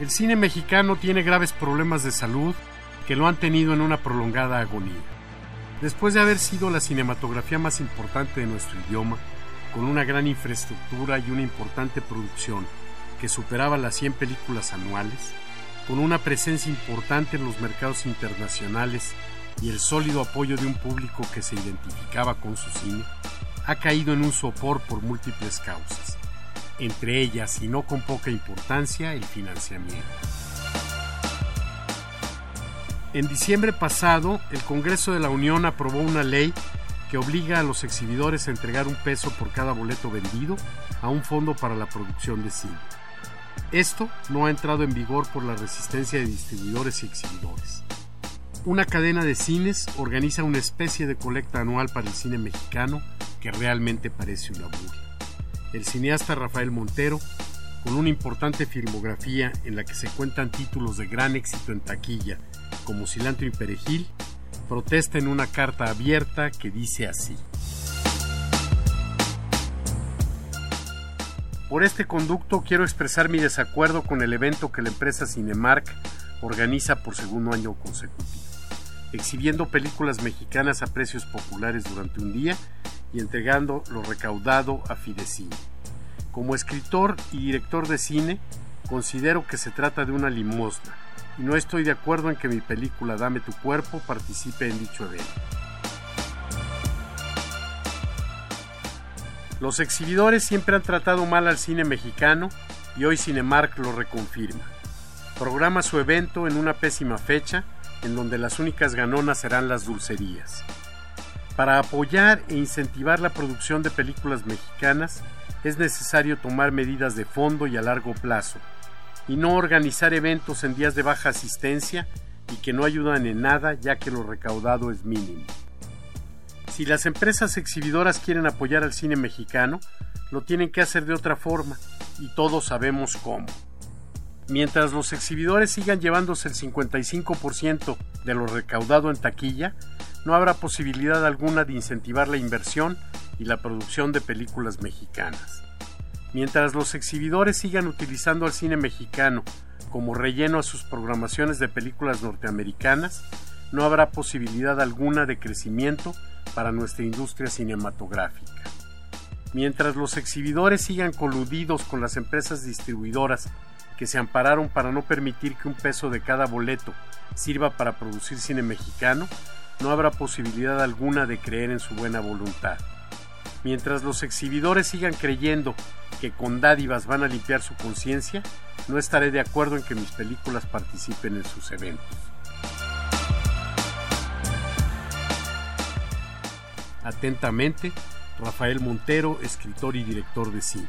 El cine mexicano tiene graves problemas de salud que lo han tenido en una prolongada agonía. Después de haber sido la cinematografía más importante de nuestro idioma, con una gran infraestructura y una importante producción que superaba las 100 películas anuales, con una presencia importante en los mercados internacionales y el sólido apoyo de un público que se identificaba con su cine, ha caído en un sopor por múltiples causas entre ellas y no con poca importancia el financiamiento. En diciembre pasado, el Congreso de la Unión aprobó una ley que obliga a los exhibidores a entregar un peso por cada boleto vendido a un fondo para la producción de cine. Esto no ha entrado en vigor por la resistencia de distribuidores y exhibidores. Una cadena de cines organiza una especie de colecta anual para el cine mexicano que realmente parece una burla el cineasta Rafael Montero, con una importante filmografía en la que se cuentan títulos de gran éxito en taquilla, como Cilantro y Perejil, protesta en una carta abierta que dice así. Por este conducto quiero expresar mi desacuerdo con el evento que la empresa Cinemark organiza por segundo año consecutivo, exhibiendo películas mexicanas a precios populares durante un día y entregando lo recaudado a Fidecine. Como escritor y director de cine, considero que se trata de una limosna y no estoy de acuerdo en que mi película Dame tu cuerpo participe en dicho evento. Los exhibidores siempre han tratado mal al cine mexicano y hoy Cinemark lo reconfirma. Programa su evento en una pésima fecha en donde las únicas ganonas serán las dulcerías. Para apoyar e incentivar la producción de películas mexicanas es necesario tomar medidas de fondo y a largo plazo, y no organizar eventos en días de baja asistencia y que no ayudan en nada ya que lo recaudado es mínimo. Si las empresas exhibidoras quieren apoyar al cine mexicano, lo tienen que hacer de otra forma, y todos sabemos cómo. Mientras los exhibidores sigan llevándose el 55% de lo recaudado en taquilla, no habrá posibilidad alguna de incentivar la inversión y la producción de películas mexicanas. Mientras los exhibidores sigan utilizando al cine mexicano como relleno a sus programaciones de películas norteamericanas, no habrá posibilidad alguna de crecimiento para nuestra industria cinematográfica. Mientras los exhibidores sigan coludidos con las empresas distribuidoras que se ampararon para no permitir que un peso de cada boleto sirva para producir cine mexicano, no habrá posibilidad alguna de creer en su buena voluntad. Mientras los exhibidores sigan creyendo que con dádivas van a limpiar su conciencia, no estaré de acuerdo en que mis películas participen en sus eventos. Atentamente, Rafael Montero, escritor y director de cine.